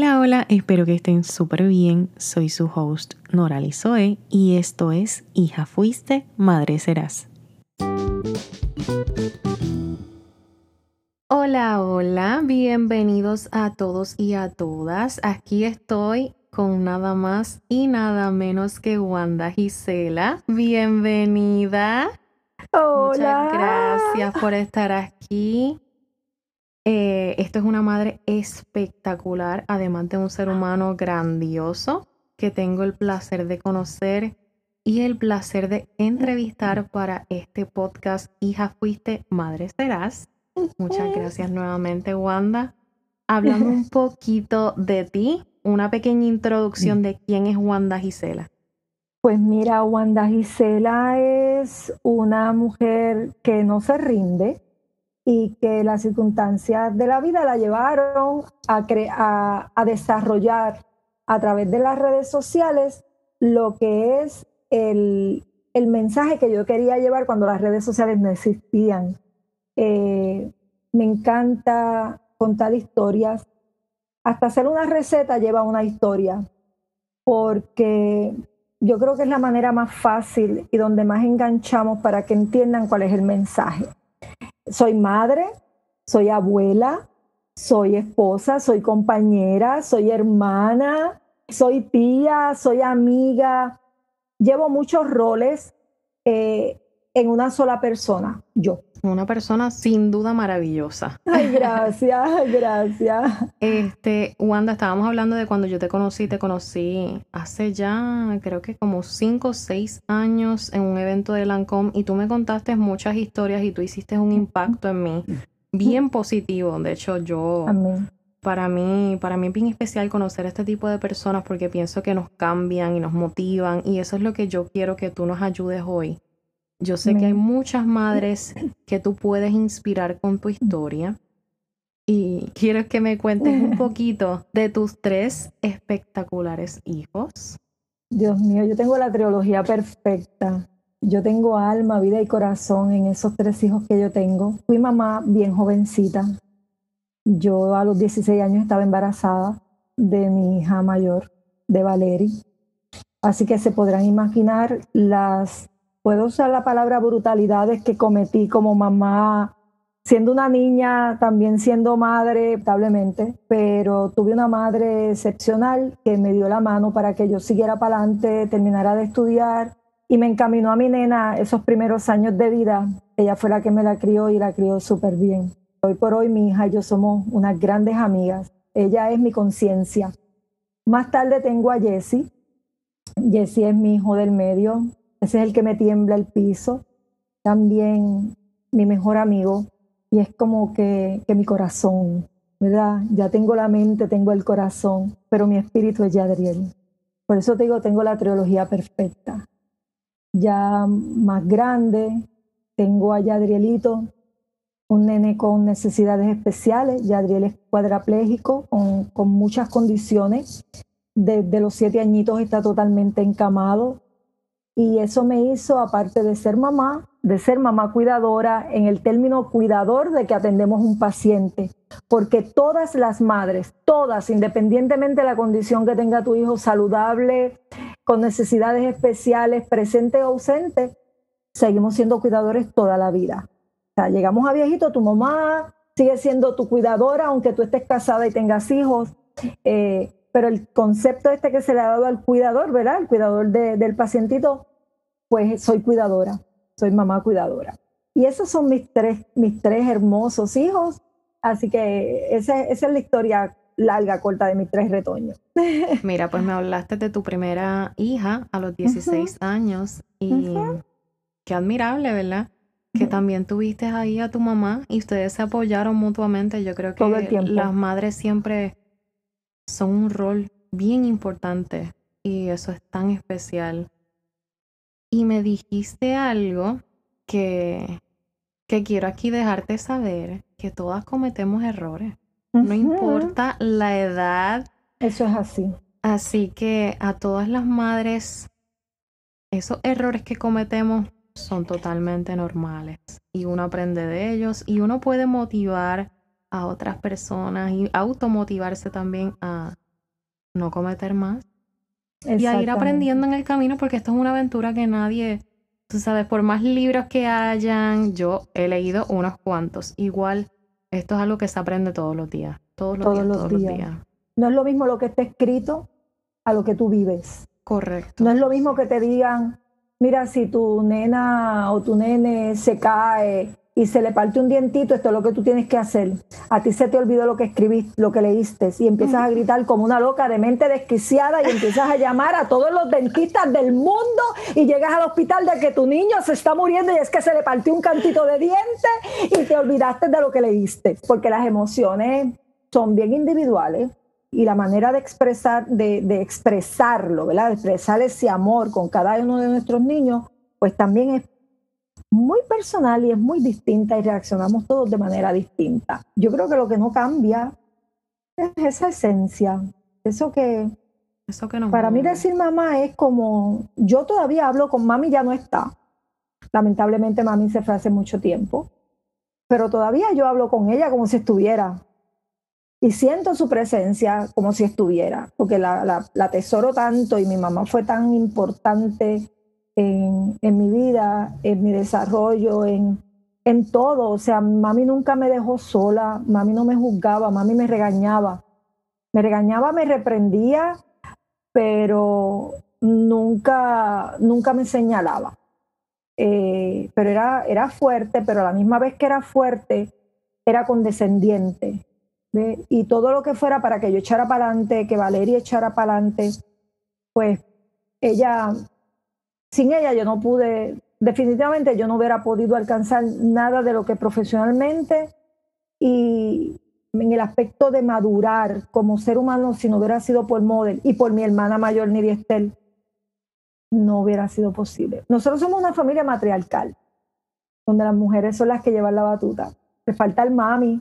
Hola, hola, espero que estén súper bien. Soy su host Norali Zoe y esto es Hija Fuiste, Madre Serás. Hola, hola, bienvenidos a todos y a todas. Aquí estoy con nada más y nada menos que Wanda Gisela. Bienvenida. Hola. Muchas gracias por estar aquí. Eh, esto es una madre espectacular, además de un ser humano grandioso que tengo el placer de conocer y el placer de entrevistar para este podcast Hija Fuiste, Madre Serás. Muchas gracias nuevamente, Wanda. Hablando un poquito de ti, una pequeña introducción de quién es Wanda Gisela. Pues mira, Wanda Gisela es una mujer que no se rinde y que las circunstancias de la vida la llevaron a, a, desarrollar a través de las redes sociales lo que es el, el, mensaje que yo quería llevar cuando las redes sociales no existían. Eh, me encanta contar historias. Hasta hacer una receta lleva una historia, porque yo creo que es la manera más fácil y donde más enganchamos para que entiendan cuál es el mensaje. Soy madre, soy abuela, soy esposa, soy compañera, soy hermana, soy tía, soy amiga. Llevo muchos roles eh, en una sola persona, yo. Una persona sin duda maravillosa. Ay, gracias, gracias. Este, Wanda, estábamos hablando de cuando yo te conocí, te conocí hace ya, creo que como cinco o seis años en un evento de Lancome y tú me contaste muchas historias y tú hiciste un impacto en mí bien positivo. De hecho, yo para mí, para mí es bien especial conocer a este tipo de personas porque pienso que nos cambian y nos motivan y eso es lo que yo quiero que tú nos ayudes hoy yo sé que hay muchas madres que tú puedes inspirar con tu historia y quiero que me cuentes un poquito de tus tres espectaculares hijos. Dios mío, yo tengo la trilogía perfecta. Yo tengo alma, vida y corazón en esos tres hijos que yo tengo. Fui mamá bien jovencita. Yo a los 16 años estaba embarazada de mi hija mayor, de Valerie. Así que se podrán imaginar las puedo usar la palabra brutalidades que cometí como mamá, siendo una niña, también siendo madre, establemente, pero tuve una madre excepcional que me dio la mano para que yo siguiera para adelante, terminara de estudiar y me encaminó a mi nena esos primeros años de vida. Ella fue la que me la crió y la crió súper bien. Hoy por hoy mi hija y yo somos unas grandes amigas. Ella es mi conciencia. Más tarde tengo a Jessie. Jessie es mi hijo del medio. Ese es el que me tiembla el piso. También mi mejor amigo. Y es como que, que mi corazón, ¿verdad? Ya tengo la mente, tengo el corazón, pero mi espíritu es Yadriel. Por eso te digo, tengo la trilogía perfecta. Ya más grande, tengo a Yadrielito, un nene con necesidades especiales. Yadriel es cuadraplégico, con, con muchas condiciones. Desde los siete añitos está totalmente encamado. Y eso me hizo, aparte de ser mamá, de ser mamá cuidadora, en el término cuidador de que atendemos un paciente. Porque todas las madres, todas, independientemente de la condición que tenga tu hijo, saludable, con necesidades especiales, presente o ausente, seguimos siendo cuidadores toda la vida. O sea, llegamos a viejito, tu mamá sigue siendo tu cuidadora, aunque tú estés casada y tengas hijos. Eh, pero el concepto este que se le ha dado al cuidador, ¿verdad? El cuidador del pacientito, pues soy cuidadora, soy mamá cuidadora. Y esos son mis tres, mis tres hermosos hijos. Así que esa, esa es la historia larga, corta de mis tres retoños. Mira, pues me hablaste de tu primera hija a los 16 años y qué admirable, ¿verdad? Que también tuviste ahí a tu mamá y ustedes se apoyaron mutuamente. Yo creo que las madres siempre son un rol bien importante y eso es tan especial y me dijiste algo que, que quiero aquí dejarte saber, que todas cometemos errores. No importa la edad. Eso es así. Así que a todas las madres, esos errores que cometemos son totalmente normales y uno aprende de ellos y uno puede motivar a otras personas y automotivarse también a, no cometer más. Y a ir aprendiendo en el camino porque esto es una aventura que nadie, tú sabes, por más libros que hayan, yo he leído unos cuantos. Igual, esto es algo que se aprende todos los días. Todos los días, todos los días. No es lo mismo lo que está escrito a lo que tú vives. Correcto. No es lo mismo que te digan, mira, si tu nena o tu nene se cae y se le parte un dientito, esto es lo que tú tienes que hacer. A ti se te olvidó lo que escribiste, lo que leíste, y empiezas a gritar como una loca de mente desquiciada y empiezas a llamar a todos los dentistas del mundo y llegas al hospital de que tu niño se está muriendo y es que se le partió un cantito de diente y te olvidaste de lo que leíste, porque las emociones son bien individuales y la manera de expresar, de, de, expresarlo, ¿verdad? De expresar ese amor con cada uno de nuestros niños, pues también es muy personal y es muy distinta y reaccionamos todos de manera distinta. Yo creo que lo que no cambia es esa esencia, eso que, eso que para mí decir mamá es como, yo todavía hablo con mami, ya no está. Lamentablemente mami se fue hace mucho tiempo, pero todavía yo hablo con ella como si estuviera y siento su presencia como si estuviera, porque la, la, la atesoro tanto y mi mamá fue tan importante en, en, mi vida, en mi desarrollo, en, en todo. O sea, mami nunca me dejó sola, mami no me juzgaba, mami me regañaba. Me regañaba, me reprendía, pero nunca, nunca me señalaba. Eh, pero era, era fuerte, pero a la misma vez que era fuerte, era condescendiente. Y todo lo que fuera para que yo echara para adelante, que Valeria echara para adelante, pues ella, sin ella yo no pude, definitivamente yo no hubiera podido alcanzar nada de lo que profesionalmente y en el aspecto de madurar como ser humano, si no hubiera sido por Model y por mi hermana mayor Niri Estel, no hubiera sido posible. Nosotros somos una familia matriarcal, donde las mujeres son las que llevan la batuta. Le falta el mami,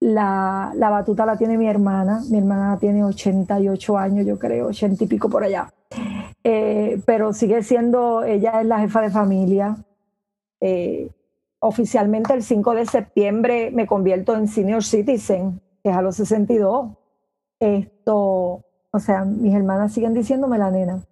la, la, batuta la tiene mi hermana, mi hermana tiene 88 años, yo creo, 80 y pico por allá. Eh, pero sigue siendo, ella es la jefa de familia. Eh, oficialmente el 5 de septiembre me convierto en senior citizen, que es a los 62. Esto, o sea, mis hermanas siguen diciéndome la nena.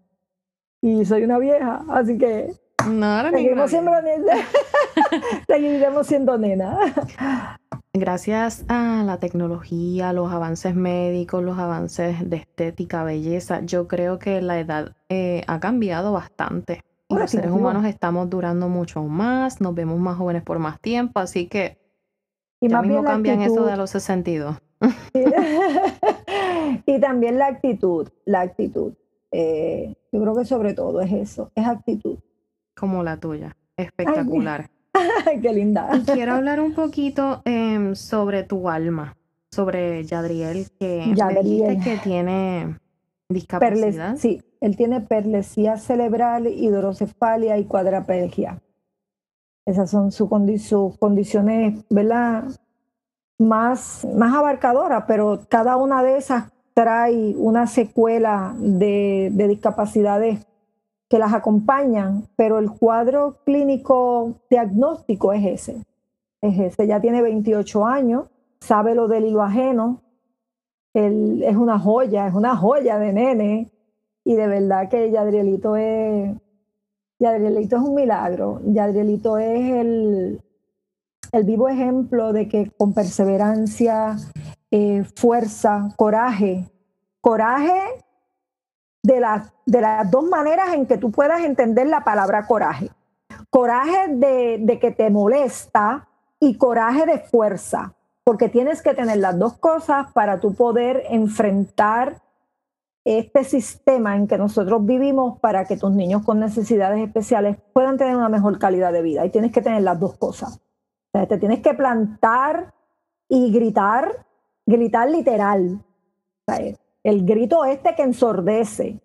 Y soy una vieja, así que no, seguimos, siendo, seguiremos siendo nena gracias a la tecnología, los avances médicos, los avances de estética, belleza, yo creo que la edad eh, ha cambiado bastante. Y los seres humanos estamos durando mucho más, nos vemos más jóvenes por más tiempo, así que y ya mismo cambian eso de los 62. y también la actitud, la actitud. Eh, yo creo que sobre todo es eso, es actitud. Como la tuya, espectacular. Qué linda. quiero hablar un poquito em, sobre tu alma, sobre Yadriel, que Yadriel. que tiene discapacidad. sí, él tiene perlesía cerebral, hidrocefalia y cuadraplegia. Esas son sus condiciones, ¿verdad? Más, más abarcadoras, pero cada una de esas trae una secuela de, de discapacidades que las acompañan, pero el cuadro clínico diagnóstico es ese. Es ese. Ya tiene 28 años, sabe lo del hilo ajeno, él es una joya, es una joya de nene. Y de verdad que Yadrielito es, Yadrielito es un milagro. Yadrielito es el, el vivo ejemplo de que con perseverancia, eh, fuerza, coraje, coraje de las, de las dos maneras en que tú puedas entender la palabra coraje. Coraje de, de que te molesta y coraje de fuerza, porque tienes que tener las dos cosas para tú poder enfrentar este sistema en que nosotros vivimos para que tus niños con necesidades especiales puedan tener una mejor calidad de vida. Y tienes que tener las dos cosas. Te tienes que plantar y gritar, gritar literal. O sea, el grito este que ensordece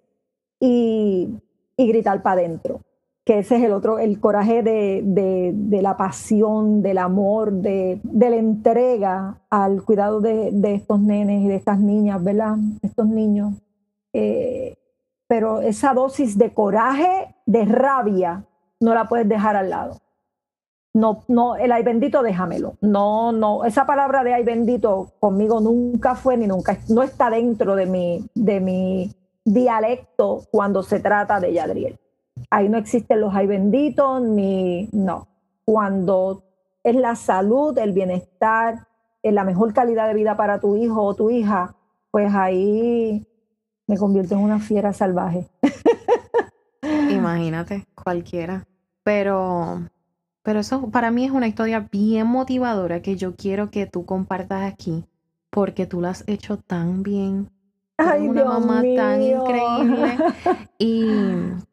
y, gritar para adentro, que ese es el otro, el coraje de, la pasión, del amor, de, la entrega al cuidado de, estos nenes y de estas niñas, ¿verdad? Estos niños. Eh, pero esa dosis de coraje, de rabia, no la puedes dejar al lado. No, no, el ay bendito déjamelo. No, no, esa palabra de ay bendito conmigo nunca fue ni nunca, no está dentro de mi, de mi dialecto cuando se trata de Yadriel. Ahí no existen los ay benditos ni, no. Cuando es la salud, el bienestar, es la mejor calidad de vida para tu hijo o tu hija, pues ahí me convierto en una fiera salvaje. Imagínate, cualquiera. Pero pero eso para mí es una historia bien motivadora que yo quiero que tú compartas aquí porque tú la has hecho tan bien. Ay, una Dios mamá tan increíble. Y,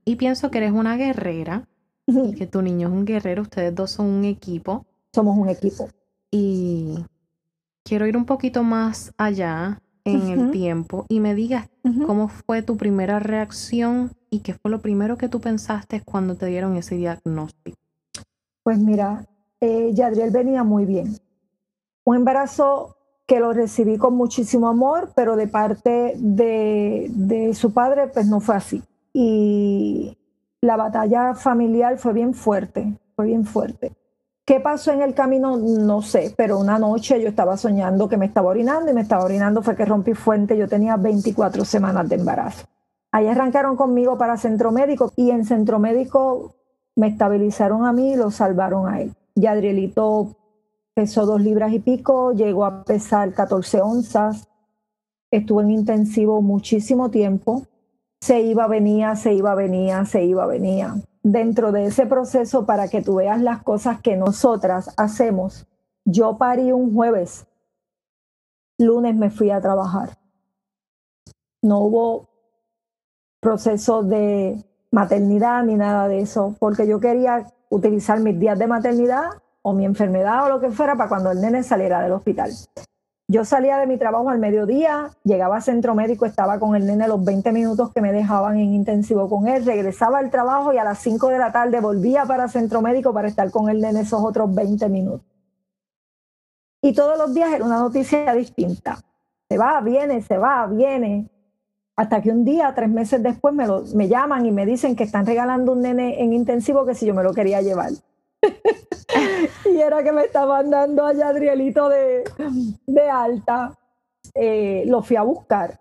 y pienso que eres una guerrera y que tu niño es un guerrero. Ustedes dos son un equipo. Somos un equipo. Y quiero ir un poquito más allá en el tiempo y me digas cómo fue tu primera reacción y qué fue lo primero que tú pensaste cuando te dieron ese diagnóstico. Pues mira, eh, Yadriel venía muy bien. Un embarazo que lo recibí con muchísimo amor, pero de parte de, de su padre, pues no fue así. Y la batalla familiar fue bien fuerte, fue bien fuerte. ¿Qué pasó en el camino? No sé, pero una noche yo estaba soñando que me estaba orinando y me estaba orinando fue que rompí fuente. Yo tenía 24 semanas de embarazo. Ahí arrancaron conmigo para centro médico y en centro médico me estabilizaron a mí y lo salvaron a él. Yadrielito pesó dos libras y pico, llegó a pesar 14 onzas, estuvo en intensivo muchísimo tiempo, se iba, venía, se iba, venía, se iba, venía. Dentro de ese proceso, para que tú veas las cosas que nosotras hacemos, yo parí un jueves, lunes me fui a trabajar. No hubo proceso de maternidad ni nada de eso, porque yo quería utilizar mis días de maternidad o mi enfermedad o lo que fuera para cuando el nene saliera del hospital. Yo salía de mi trabajo al mediodía, llegaba a centro médico, estaba con el nene los 20 minutos que me dejaban en intensivo con él, regresaba al trabajo y a las 5 de la tarde volvía para centro médico para estar con el nene esos otros 20 minutos. Y todos los días era una noticia distinta. Se va, viene, se va, viene. Hasta que un día, tres meses después, me, lo- me llaman y me dicen que están regalando un nene en intensivo que si yo me lo quería llevar. y era que me estaban dando a Yadrielito de, de alta. Eh, lo fui a buscar.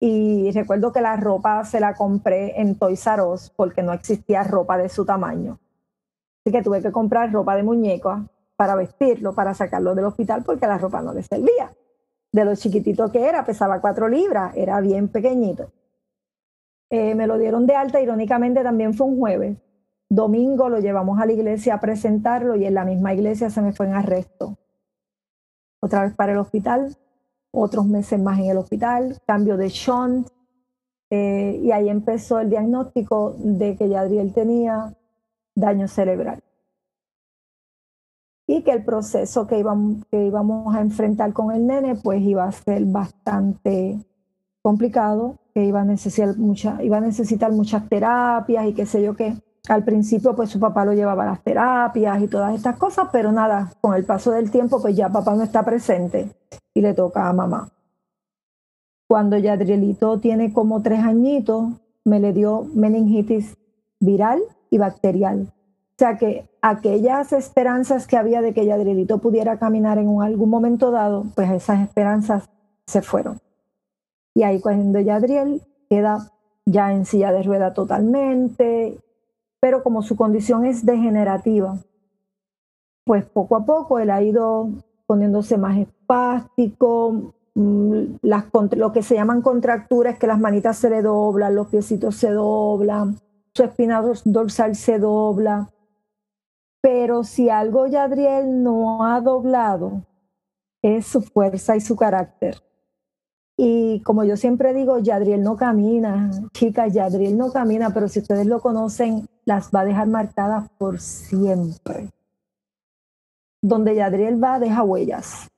Y recuerdo que la ropa se la compré en Toys R Us porque no existía ropa de su tamaño. Así que tuve que comprar ropa de muñeca para vestirlo, para sacarlo del hospital porque la ropa no le servía de lo chiquitito que era, pesaba cuatro libras, era bien pequeñito. Eh, me lo dieron de alta, irónicamente también fue un jueves. Domingo lo llevamos a la iglesia a presentarlo y en la misma iglesia se me fue en arresto. Otra vez para el hospital, otros meses más en el hospital, cambio de shunt, eh, y ahí empezó el diagnóstico de que Yadriel tenía daño cerebral y que el proceso que íbamos, que íbamos a enfrentar con el nene pues iba a ser bastante complicado, que iba a necesitar, mucha, iba a necesitar muchas terapias y qué sé yo qué. Al principio pues su papá lo llevaba a las terapias y todas estas cosas, pero nada, con el paso del tiempo pues ya papá no está presente y le toca a mamá. Cuando Yadrielito tiene como tres añitos, me le dio meningitis viral y bacterial. O sea que aquellas esperanzas que había de que Yadrielito pudiera caminar en algún momento dado, pues esas esperanzas se fueron. Y ahí cuando Yadriel queda ya en silla de rueda totalmente, pero como su condición es degenerativa, pues poco a poco él ha ido poniéndose más espástico, mm, lo que se llaman contracturas, que las manitas se le doblan, los piecitos se doblan, su espina dors- dorsal se dobla. Pero si algo Yadriel no ha doblado, es su fuerza y su carácter. Y como yo siempre digo, Yadriel no camina, chicas, Yadriel no camina, pero si ustedes lo conocen, las va a dejar marcadas por siempre. Donde Yadriel va, deja huellas.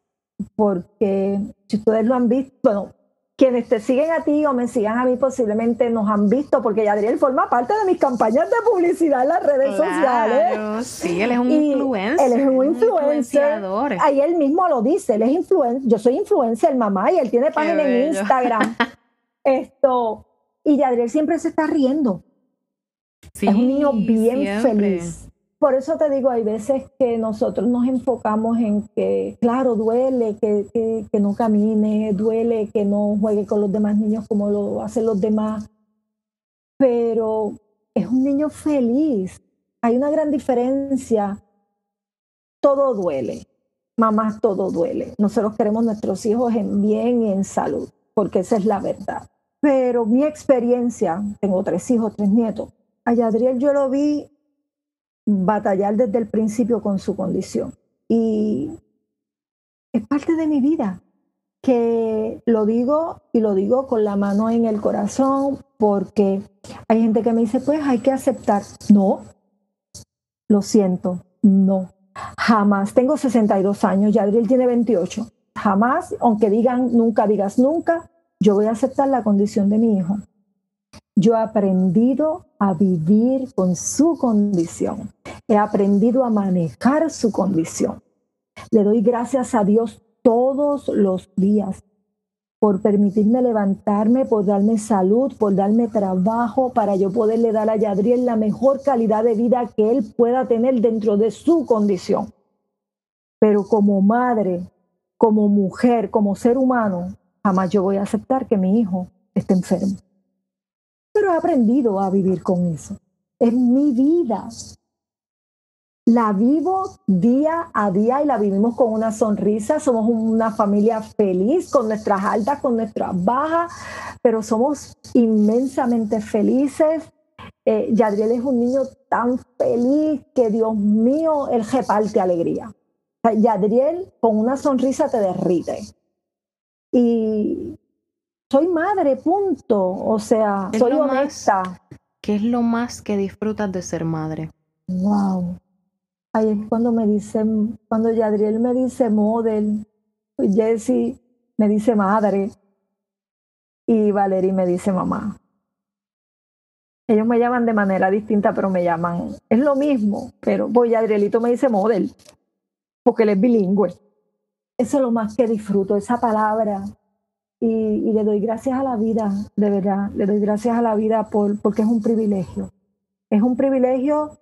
Porque si ustedes lo han visto, bueno, quienes te siguen a ti o me sigan a mí posiblemente nos han visto, porque Yadriel forma parte de mis campañas de publicidad en las redes sociales. Sí, él es un Y influencer. él es un influencer. Ahí él mismo lo dice, él es influencer, yo soy influencer, mamá, y él tiene página en. Instagram. Esto, y Yadriel siempre se está riendo. Sí, es un niño bien siempre. feliz. Por eso te digo, hay veces que nosotros nos enfocamos en que, claro, duele que, que, no camine, duele que no juegue con los demás niños como lo hacen los demás, pero es un niño feliz. Hay una gran diferencia. Todo duele. Mamás, todo duele. Nosotros queremos nuestros hijos en bien y en salud, porque esa es la verdad. Pero mi experiencia, tengo tres hijos, tres nietos. A Yadriel yo lo vi batallar desde el principio con su condición. Y es parte de mi vida, que lo digo y lo digo con la mano en el corazón, porque hay gente que me dice, pues hay que aceptar. No, lo siento, no. Jamás, tengo 62 años, y Adriel tiene 28. Jamás, aunque digan nunca, digas nunca, yo voy a aceptar la condición de mi hijo. Yo he aprendido a vivir con su condición. He aprendido a manejar su condición. Le doy gracias a Dios todos los días por permitirme levantarme, por darme salud, por darme trabajo, para yo poderle dar a Yadriel la mejor calidad de vida que él pueda tener dentro de su condición. Pero como madre, como mujer, como ser humano, jamás yo voy a aceptar que mi hijo esté enfermo pero he aprendido a vivir con eso. Es mi vida. La vivo día a día y la vivimos con una sonrisa. Somos una familia feliz, con nuestras altas, con nuestras bajas, pero somos inmensamente felices. Eh, Yadriel es un niño tan feliz que, Dios mío, él reparte alegría. Yadriel con una sonrisa te derrite. Y soy madre, punto. O sea, soy honesta. ¿Qué es lo más que disfrutas de ser madre? Wow. Ahí es cuando me dicen, cuando Yadriel me dice model, Jessie me dice madre y Valerie me dice mamá. Ellos me llaman de manera distinta, pero me llaman, es lo mismo, pero voy, Yadrielito me dice model, porque él es bilingüe. Eso es lo más que disfruto, esa palabra, y, le doy gracias a la vida, de verdad, le doy gracias a la vida por, porque es un privilegio. Es un privilegio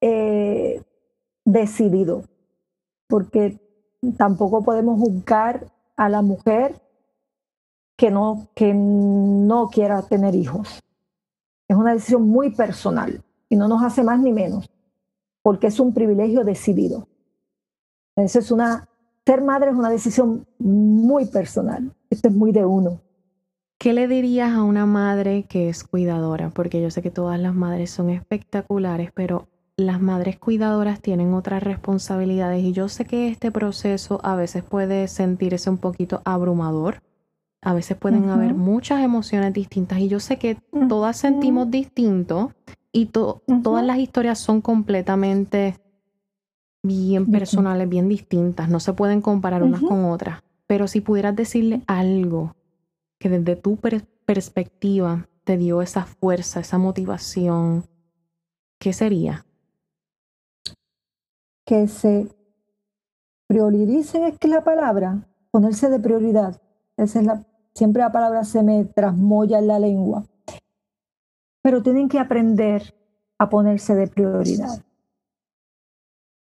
eh, decidido, porque tampoco podemos juzgar a la mujer que no, que no quiera tener hijos. Es una decisión muy personal y no nos hace más ni menos, porque es un privilegio decidido. Eso es una ser madre es una decisión muy personal. Esto es muy de uno. ¿Qué le dirías a una madre que es cuidadora? Porque yo sé que todas las madres son espectaculares, pero las madres cuidadoras tienen otras responsabilidades y yo sé que este proceso a veces puede sentirse un poquito abrumador. A veces pueden haber muchas emociones distintas y yo sé que todas sentimos distinto y todas las historias son completamente bien personales, bien distintas, no se pueden comparar unas con otras, pero si pudieras decirle algo que desde tu perspectiva te dio esa fuerza, esa motivación, ¿qué sería? Que se prioricen es que la palabra, ponerse de prioridad, esa es la, siempre la palabra se me trasmoya en la lengua, pero tienen que aprender a ponerse de prioridad.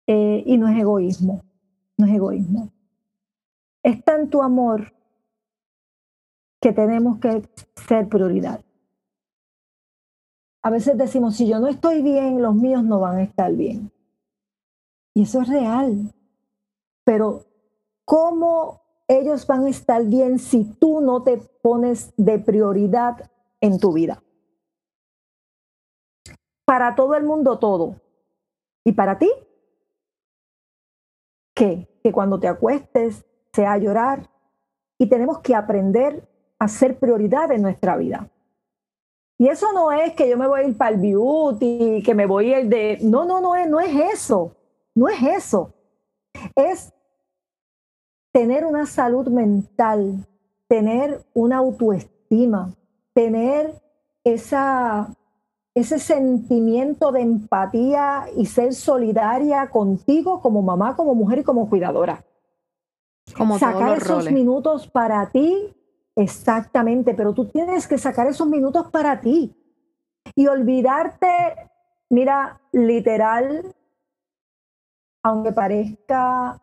Eh, y no es egoísmo, no es egoísmo. Es tanto amor que tenemos que ser prioridad. A veces decimos, si yo no estoy bien, los míos no van a estar bien. Y eso es real. Pero ¿cómo ellos van a estar bien si tú no te pones de prioridad en tu vida? Para todo el mundo todo. ¿Y para ti? Que, cuando te acuestes sea llorar y tenemos que aprender a ser prioridad en nuestra vida. Y eso no es que yo me voy a ir para el beauty, que me voy a ir de... No, no, no es, no es eso. No es eso. Es tener una salud mental, tener una autoestima, tener esa ese sentimiento de empatía y ser solidaria contigo como mamá, como mujer y como cuidadora. Como sacar esos minutos para ti, exactamente, pero tú tienes que sacar esos minutos para ti y olvidarte, mira, literal, aunque parezca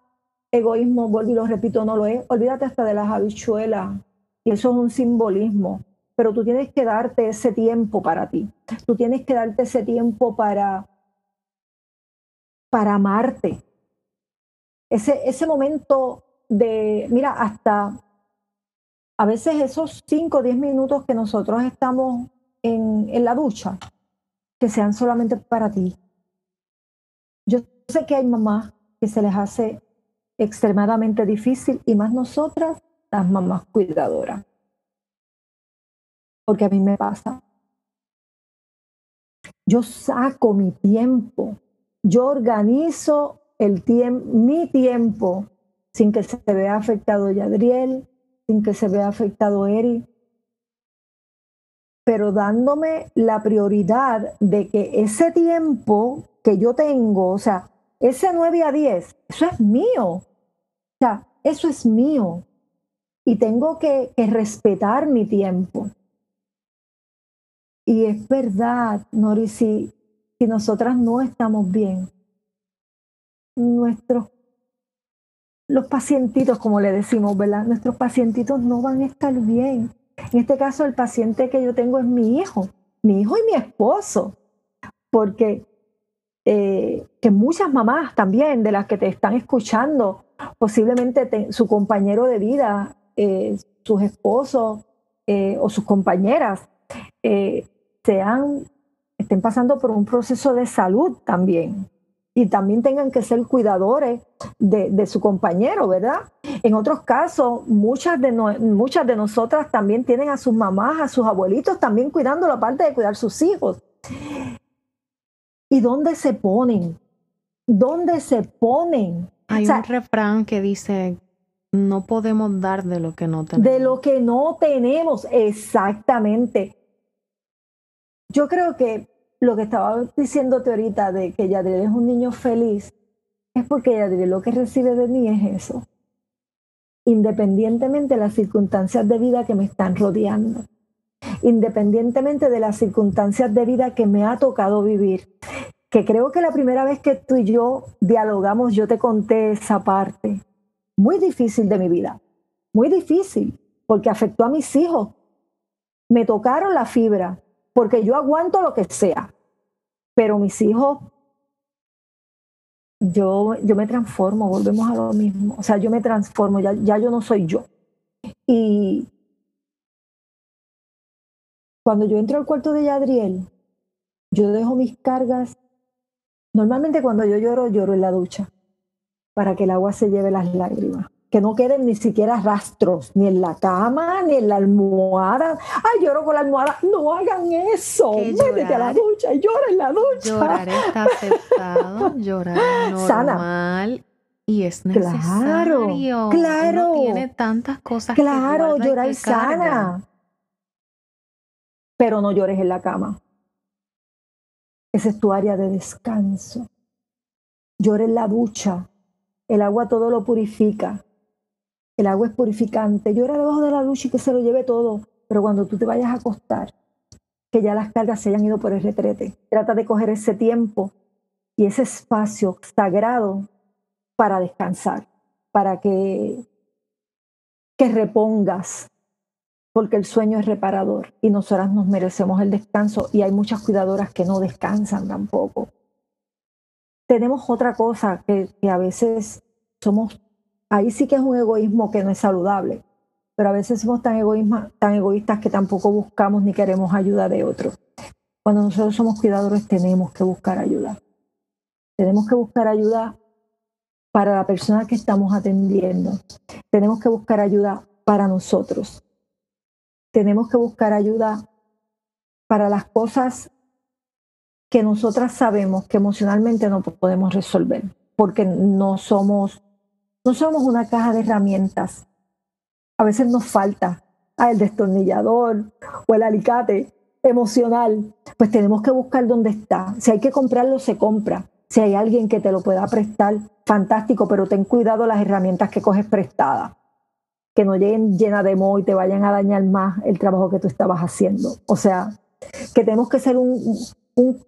egoísmo, vuelvo y lo repito, no lo es. Olvídate hasta de las habichuelas. Y eso es un simbolismo. Pero tú tienes que darte ese tiempo para ti. Tú tienes que darte ese tiempo para, para amarte. Ese, ese momento de, mira, hasta a veces esos 5 o 10 minutos que nosotros estamos en, en la ducha, que sean solamente para ti. Yo sé que hay mamás que se les hace extremadamente difícil y más nosotras, las mamás cuidadoras. Porque a mí me pasa. Yo saco mi tiempo, yo organizo el tiempo, mi tiempo, sin que se vea afectado Yadriel, sin que se vea afectado Eri, pero dándome la prioridad de que ese tiempo que yo tengo, o sea, ese 9 a 10, eso es mío sea, eso es mío y tengo que, respetar mi tiempo. Y es verdad, Nori, si, si nosotras no estamos bien, nuestros, los pacientitos, como le decimos, ¿verdad? Nuestros pacientitos no van a estar bien. En este caso, el paciente que yo tengo es mi hijo, mi hijo y mi esposo, porque eh, que muchas mamás también de las que te están escuchando posiblemente su compañero de vida, eh, sus esposos eh, o sus compañeras sean, estén pasando por un proceso de salud también y también tengan que ser cuidadores de, su compañero, ¿verdad? En otros casos, muchas de, muchas de nosotras también tienen a sus mamás, a sus abuelitos también cuidando la parte de cuidar sus hijos. ¿Y dónde se ponen? ¿Dónde se ponen? Hay un refrán que dice, no podemos dar de lo que no tenemos. De lo que no tenemos, exactamente. Yo creo que lo que estaba diciéndote ahorita de que Yadriel es un niño feliz, es porque Yadriel lo que recibe de mí es eso. Independientemente de las circunstancias de vida que me están rodeando. Independientemente de las circunstancias de vida que me ha tocado vivir que creo que la primera vez que tú y yo dialogamos, yo te conté esa parte muy difícil de mi vida, muy difícil, porque afectó a mis hijos. Me tocaron la fibra, porque yo aguanto lo que sea, pero mis hijos, yo, yo me transformo, volvemos a lo mismo, o sea, yo me transformo, ya, ya yo no soy yo. Y cuando yo entro al cuarto de Yadriel, yo dejo mis cargas Normalmente cuando yo lloro, lloro en la ducha, para que el agua se lleve las lágrimas. Que no queden ni siquiera rastros, ni en la cama, ni en la almohada. Ay, lloro con la almohada. No hagan eso. Métete a la ducha y llora en la ducha. Llorar está aceptado, llorar es normal. Y es necesario. Claro, claro. tiene tantas cosas claro, que llorar sana. Pero no llores en la cama. Esa es tu área de descanso. Llora en la ducha. El agua todo lo purifica. El agua es purificante. Llora debajo de la ducha y que se lo lleve todo. Pero cuando tú te vayas a acostar, que ya las cargas se hayan ido por el retrete, trata de coger ese tiempo y ese espacio sagrado para descansar, para que, que repongas, porque el sueño es reparador y nosotras nos merecemos el descanso y hay muchas cuidadoras que no descansan tampoco. Tenemos otra cosa que, a veces somos, ahí sí que es un egoísmo que no es saludable, pero a veces somos tan, tan egoístas que tampoco buscamos ni queremos ayuda de otros. Cuando nosotros somos cuidadores tenemos que buscar ayuda. Tenemos que buscar ayuda para la persona que estamos atendiendo. Tenemos que buscar ayuda para nosotros tenemos que buscar ayuda para las cosas que nosotras sabemos que emocionalmente no podemos resolver, porque no somos, no somos una caja de herramientas. A veces nos falta ah, el destornillador o el alicate emocional, pues tenemos que buscar dónde está. Si hay que comprarlo, se compra. Si hay alguien que te lo pueda prestar, fantástico, pero ten cuidado las herramientas que coges prestadas que no lleguen llena de moho y te vayan a dañar más el trabajo que tú estabas haciendo. O sea, que tenemos que ser un,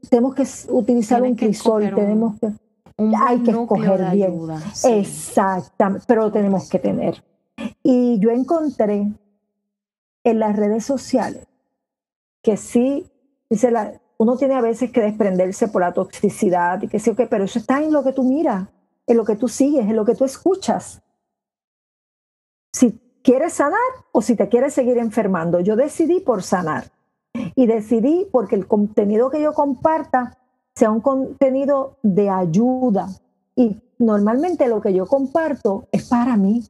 tenemos que utilizar un crisol, tenemos que hay que escoger bien. Exactamente, pero lo tenemos que tener. Y yo encontré en las redes sociales que sí, dice la, uno tiene a veces que desprenderse por la toxicidad y que sí, okay, pero eso está en lo que tú miras, en lo que tú sigues, en lo que tú escuchas. Si quieres sanar o si te quieres seguir enfermando. Yo decidí por sanar y decidí porque el contenido que yo comparta sea un contenido de ayuda. Y normalmente lo que yo comparto es para mí.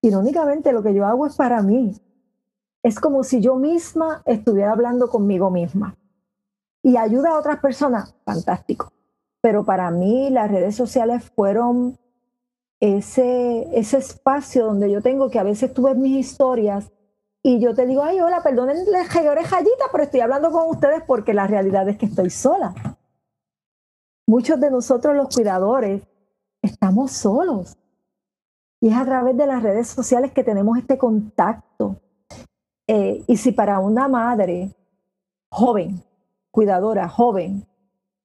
Irónicamente lo que yo hago es para mí. Es como si yo misma estuviera hablando conmigo misma. Y ayuda a otras personas, fantástico. Pero para mí las redes sociales fueron ese, ese espacio donde yo tengo que a veces tú ves mis historias y yo te digo, ay, hola, perdonen la orejallita, pero estoy hablando con ustedes porque la realidad es que estoy sola. Muchos de nosotros los cuidadores estamos solos. Y es a través de las redes sociales que tenemos este contacto. Eh, y si para una madre joven, cuidadora, joven,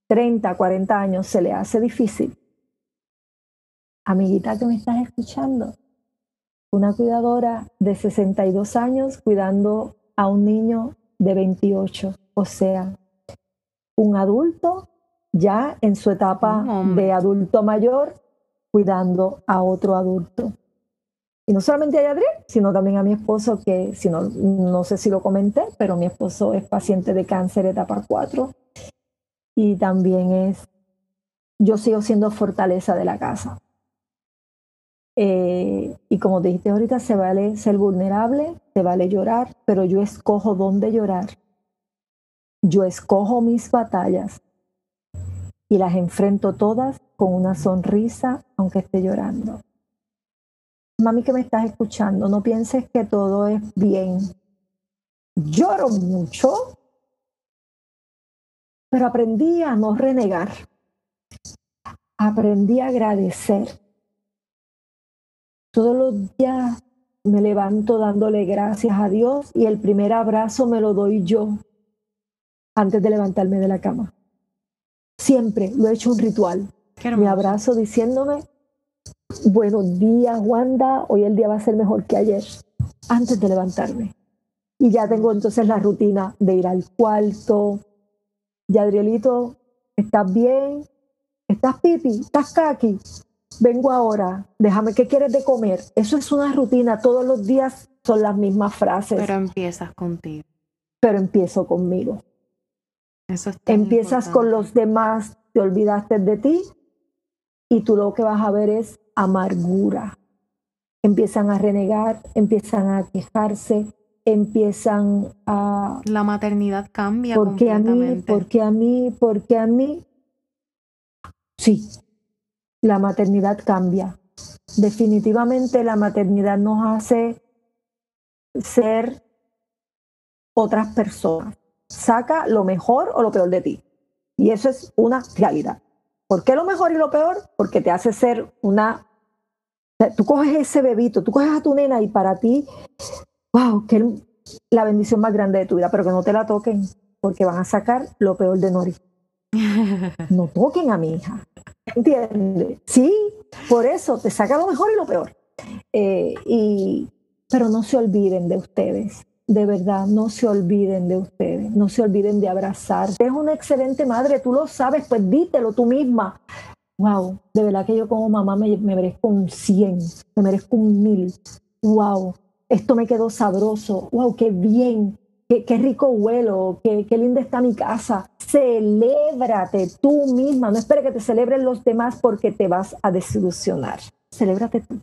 30, 40 años, se le hace difícil, amiguita que me estás escuchando, una cuidadora de 62 años cuidando a un niño de 28, o sea, un adulto ya en su etapa de adulto mayor, cuidando a otro adulto. Y no solamente a Adrián, sino también a mi esposo, que si no, no sé si lo comenté, pero mi esposo es paciente de cáncer etapa 4 y también es, yo sigo siendo fortaleza de la casa. Eh, y como dijiste ahorita, se vale ser vulnerable, se vale llorar, pero yo escojo dónde llorar. Yo escojo mis batallas y las enfrento todas con una sonrisa, aunque esté llorando. Mami que me estás escuchando, no pienses que todo es bien. Lloro mucho, pero aprendí a no renegar. Aprendí a agradecer. Todos los días me levanto dándole gracias a Dios y el primer abrazo me lo doy yo antes de levantarme de la cama. Siempre lo he hecho un ritual. Me abrazo diciéndome, buenos días, Wanda, hoy el día va a ser mejor que ayer, antes de levantarme. Y ya tengo entonces la rutina de ir al cuarto. Ya, Adrielito, ¿estás bien? ¿Estás pipi? ¿Estás kaki? Vengo ahora, déjame, ¿qué quieres de comer? Eso es una rutina, todos los días son las mismas frases. Pero empiezas contigo. Pero empiezo conmigo. Empiezas con los demás, te olvidaste de ti y tú lo que vas a ver es amargura. Empiezan a renegar, empiezan a quejarse, empiezan a... La maternidad cambia. Porque a mí, porque a mí, porque a mí. Sí, la maternidad cambia. Definitivamente la maternidad nos hace ser otras personas saca lo mejor o lo peor de ti. Y eso es una realidad. ¿Por qué lo mejor y lo peor? Porque te hace ser una... Tú coges ese bebito, tú coges a tu nena y para ti, wow, que es la bendición más grande de tu vida, pero que no te la toquen, porque van a sacar lo peor de Nori. No toquen a mi hija. ¿Entiendes? Sí, por eso te saca lo mejor y lo peor. Eh, y, pero no se olviden de ustedes de verdad, no se olviden de ustedes, no se olviden de abrazar. Es una excelente madre, tú lo sabes, pues dítelo tú misma. Wow, de verdad que yo como mamá me, merezco un 100, me merezco un 1000. Wow, esto me quedó sabroso. Wow, qué bien, qué, qué rico huelo, qué, qué linda está mi casa. Celébrate tú misma, no espere que te celebren los demás porque te vas a desilusionar. Celébrate tú.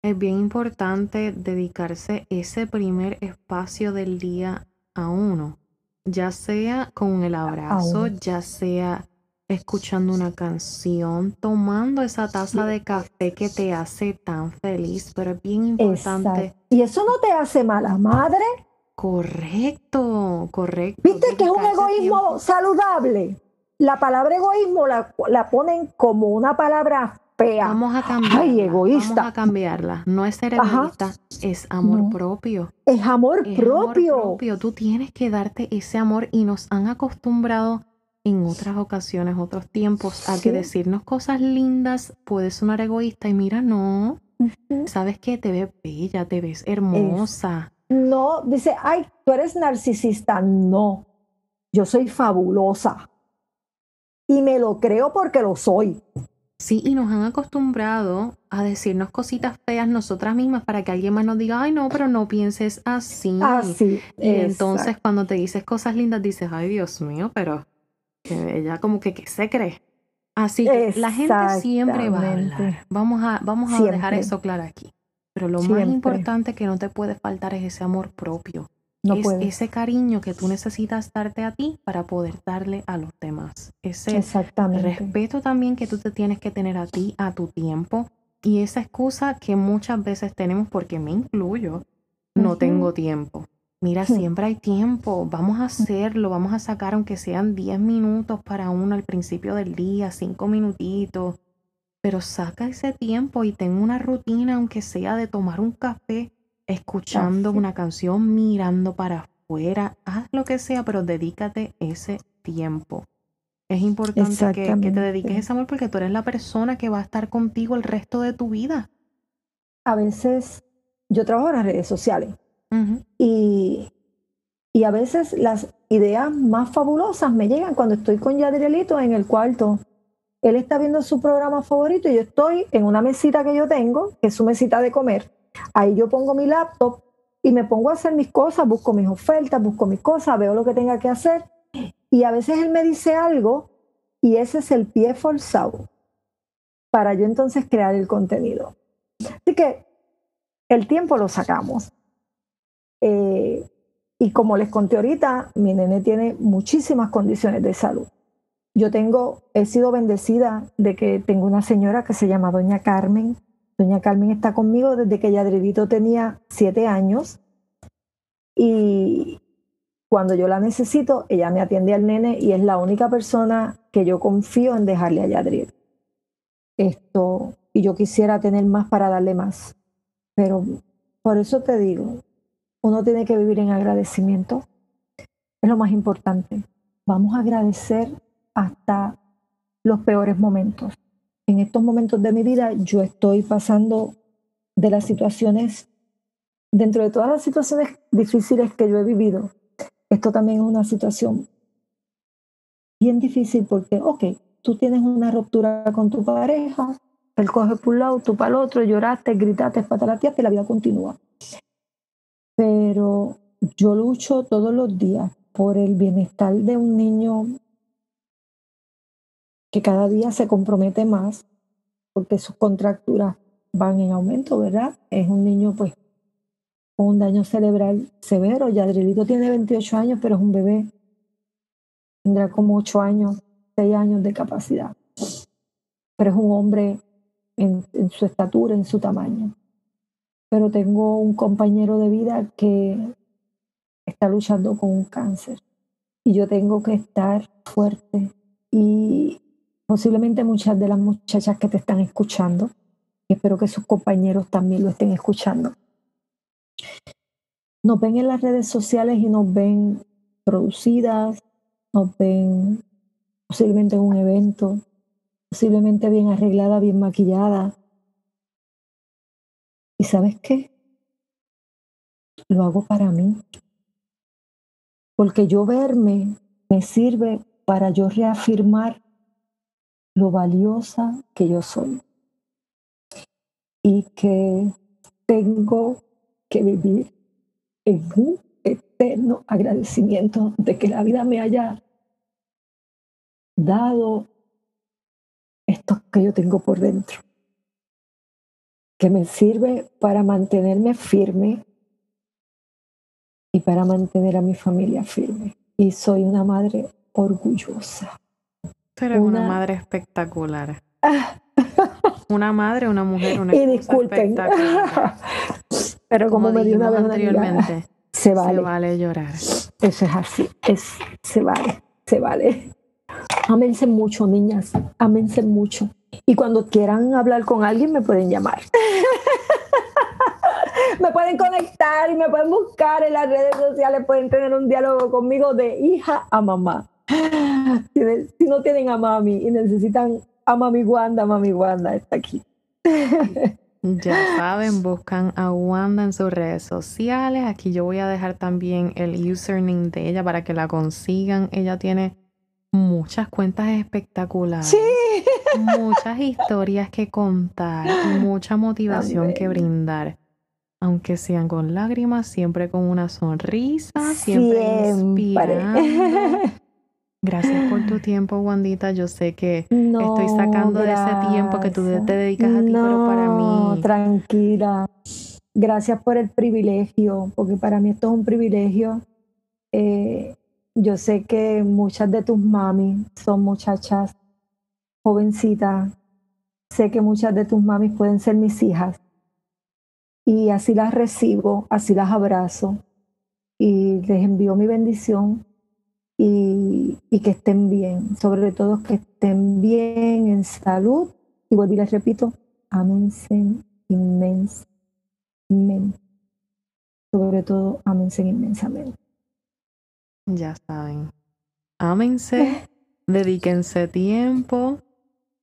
Es bien importante dedicarse ese primer espacio del día a uno, ya sea con el abrazo, ya sea escuchando una canción, tomando esa taza de café que te hace tan feliz, pero es bien importante. Y eso no te hace mala madre. Correcto, correcto. ¿Viste que es un egoísmo saludable? La palabra egoísmo la, la ponen como una palabra Vamos a cambiarla. egoísta. Vamos a cambiarla. No es ser egoísta, es amor propio. Es amor propio. Amor propio. Tú tienes que darte ese amor y nos han acostumbrado en otras ocasiones, otros tiempos, a que decirnos cosas lindas puede sonar egoísta y mira, no, sabes que te ves bella, te ves hermosa. no, dice, ay, tú eres narcisista. No, yo soy fabulosa. Y me lo creo porque lo soy. Sí, y nos han acostumbrado a decirnos cositas feas nosotras mismas para que alguien más nos diga, ay, no, pero no pienses así. Así. y entonces cuando te dices cosas lindas dices, ay, Dios mío, pero ella como que, ¿qué se cree? Así que la gente siempre va a hablar. Vamos a, vamos a dejar eso claro aquí. Pero lo más importante que no te puede faltar es ese amor propio. No es ese cariño que tú necesitas darte a ti para poder darle a los demás. Ese respeto también que tú te tienes que tener a ti, a tu tiempo. Y esa excusa que muchas veces tenemos, porque me incluyo, no tengo tiempo. Mira, siempre hay tiempo, vamos a hacerlo, vamos a sacar aunque sean 10 minutos para uno al principio del día, 5 minutitos, pero saca ese tiempo y ten una rutina, aunque sea de tomar un café, escuchando una canción, mirando para afuera, haz lo que sea, pero dedícate ese tiempo. Es importante que, que, te dediques ese amor porque tú eres la persona que va a estar contigo el resto de tu vida. A veces yo trabajo en las redes sociales y, y a veces las ideas más fabulosas me llegan cuando estoy con Yadrielito en el cuarto. Él está viendo su programa favorito y yo estoy en una mesita que yo tengo, que es su mesita de comer. Ahí yo pongo mi laptop y me pongo a hacer mis cosas, busco mis ofertas, busco mis cosas, veo lo que tenga que hacer. Y a veces él me dice algo y ese es el pie forzado para yo entonces crear el contenido. Así que el tiempo lo sacamos. Eh, y como les conté ahorita, mi nene tiene muchísimas condiciones de salud. Yo tengo, he sido bendecida de que tengo una señora que se llama Doña Carmen. Doña Carmen está conmigo desde que Yadridito tenía siete años. Y cuando yo la necesito, ella me atiende al nene y es la única persona que yo confío en dejarle a Yadrid. Esto, y yo quisiera tener más para darle más. Pero por eso te digo, uno tiene que vivir en agradecimiento. Es lo más importante. Vamos a agradecer hasta los peores momentos. En estos momentos de mi vida yo estoy pasando de las situaciones, dentro de todas las situaciones difíciles que yo he vivido, esto también es una situación bien difícil porque, ok, tú tienes una ruptura con tu pareja, él coge por un lado, tú para el otro, lloraste, gritaste, patalateaste y la vida continúa. Pero yo lucho todos los días por el bienestar de un niño que cada día se compromete más porque sus contracturas van en aumento, ¿verdad? Es un niño pues con un daño cerebral severo. Yadrilito tiene 28 años, pero es un bebé. Tendrá como 8 años, 6 años de capacidad. Pero es un hombre en su estatura, en su tamaño pero tengo un compañero de vida que está luchando con un cáncer y yo tengo que estar fuerte y posiblemente muchas de las muchachas que te están escuchando, y espero que sus compañeros también lo estén escuchando, nos ven en las redes sociales y nos ven producidas, nos ven posiblemente en un evento, posiblemente bien arreglada, bien maquillada, ¿Y sabes qué? Lo hago para mí. Porque yo verme me sirve para yo reafirmar lo valiosa que yo soy. Y que tengo que vivir en un eterno agradecimiento de que la vida me haya dado esto que yo tengo por dentro que me sirve para mantenerme firme y para mantener a mi familia firme. Y soy una madre orgullosa. Tú eres una, madre espectacular. una madre, una mujer, una Y disculpen. Pero como, me dio una vez anteriormente, se vale. Se vale llorar. Eso es así, es, se vale, se vale. Amense mucho, niñas, amense mucho. Y cuando quieran hablar con alguien, me pueden llamar. me pueden conectar y me pueden buscar en las redes sociales, pueden tener un diálogo conmigo de hija a mamá. Si, no tienen a mami y necesitan a mami Wanda, mami Wanda está aquí. Ya saben, buscan a Wanda en sus redes sociales. Aquí yo voy a dejar también el username de ella para que la consigan. Ella tiene muchas cuentas espectaculares. Sí. Muchas historias que contar, mucha motivación que brindar. Aunque sean con lágrimas, siempre con una sonrisa, siempre, inspirando. Gracias por tu tiempo, Wandita. Yo sé que estoy sacando de ese tiempo que tú te dedicas a ti, pero para mí. Tranquila. Gracias por el privilegio, porque para mí esto es un privilegio. Eh, yo sé que muchas de tus mami son muchachas jovencitas. Sé que muchas de tus mamis pueden ser mis hijas. Y así las recibo, así las abrazo. Y les envío mi bendición y, que estén bien. Sobre todo que estén bien en salud. Y vuelvo y les repito, amense inmensamente. Sobre todo, amense inmensamente. Ya saben. Ámense, dedíquense tiempo,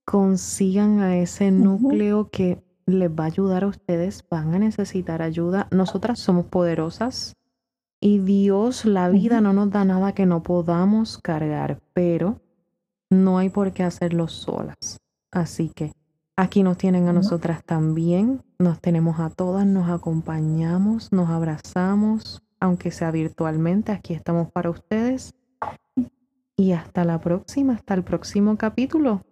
consigan a ese núcleo que les va a ayudar a ustedes, van a necesitar ayuda. Nosotras somos poderosas y Dios, la vida no nos da nada que no podamos cargar, pero no hay por qué hacerlo solas. Así que aquí nos tienen a nosotras también, nos tenemos a todas, nos acompañamos, nos abrazamos, aunque sea virtualmente, aquí estamos para ustedes. Y hasta la próxima, hasta el próximo capítulo.